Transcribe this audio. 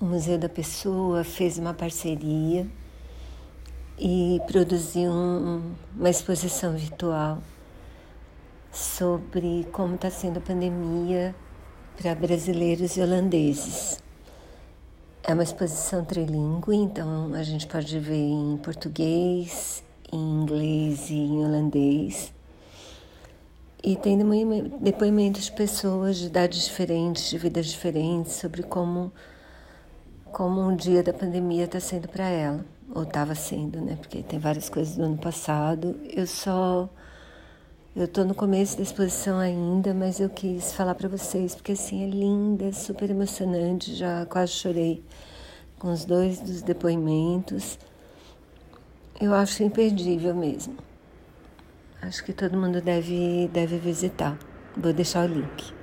o Museu da Pessoa fez uma parceria e produziu um, uma exposição virtual sobre como está sendo a pandemia para brasileiros e holandeses. É uma exposição trilingue, então a gente pode ver em português, em inglês e em holandês. E tem depoimentos de pessoas de idades diferentes, de vidas diferentes, sobre como como um dia da pandemia está sendo para ela, ou estava sendo, né? Porque tem várias coisas do ano passado. Eu só eu estou no começo da exposição ainda, mas eu quis falar para vocês porque assim é linda, é super emocionante. Já quase chorei com os dois dos depoimentos. Eu acho imperdível mesmo. Acho que todo mundo deve deve visitar. Vou deixar o link.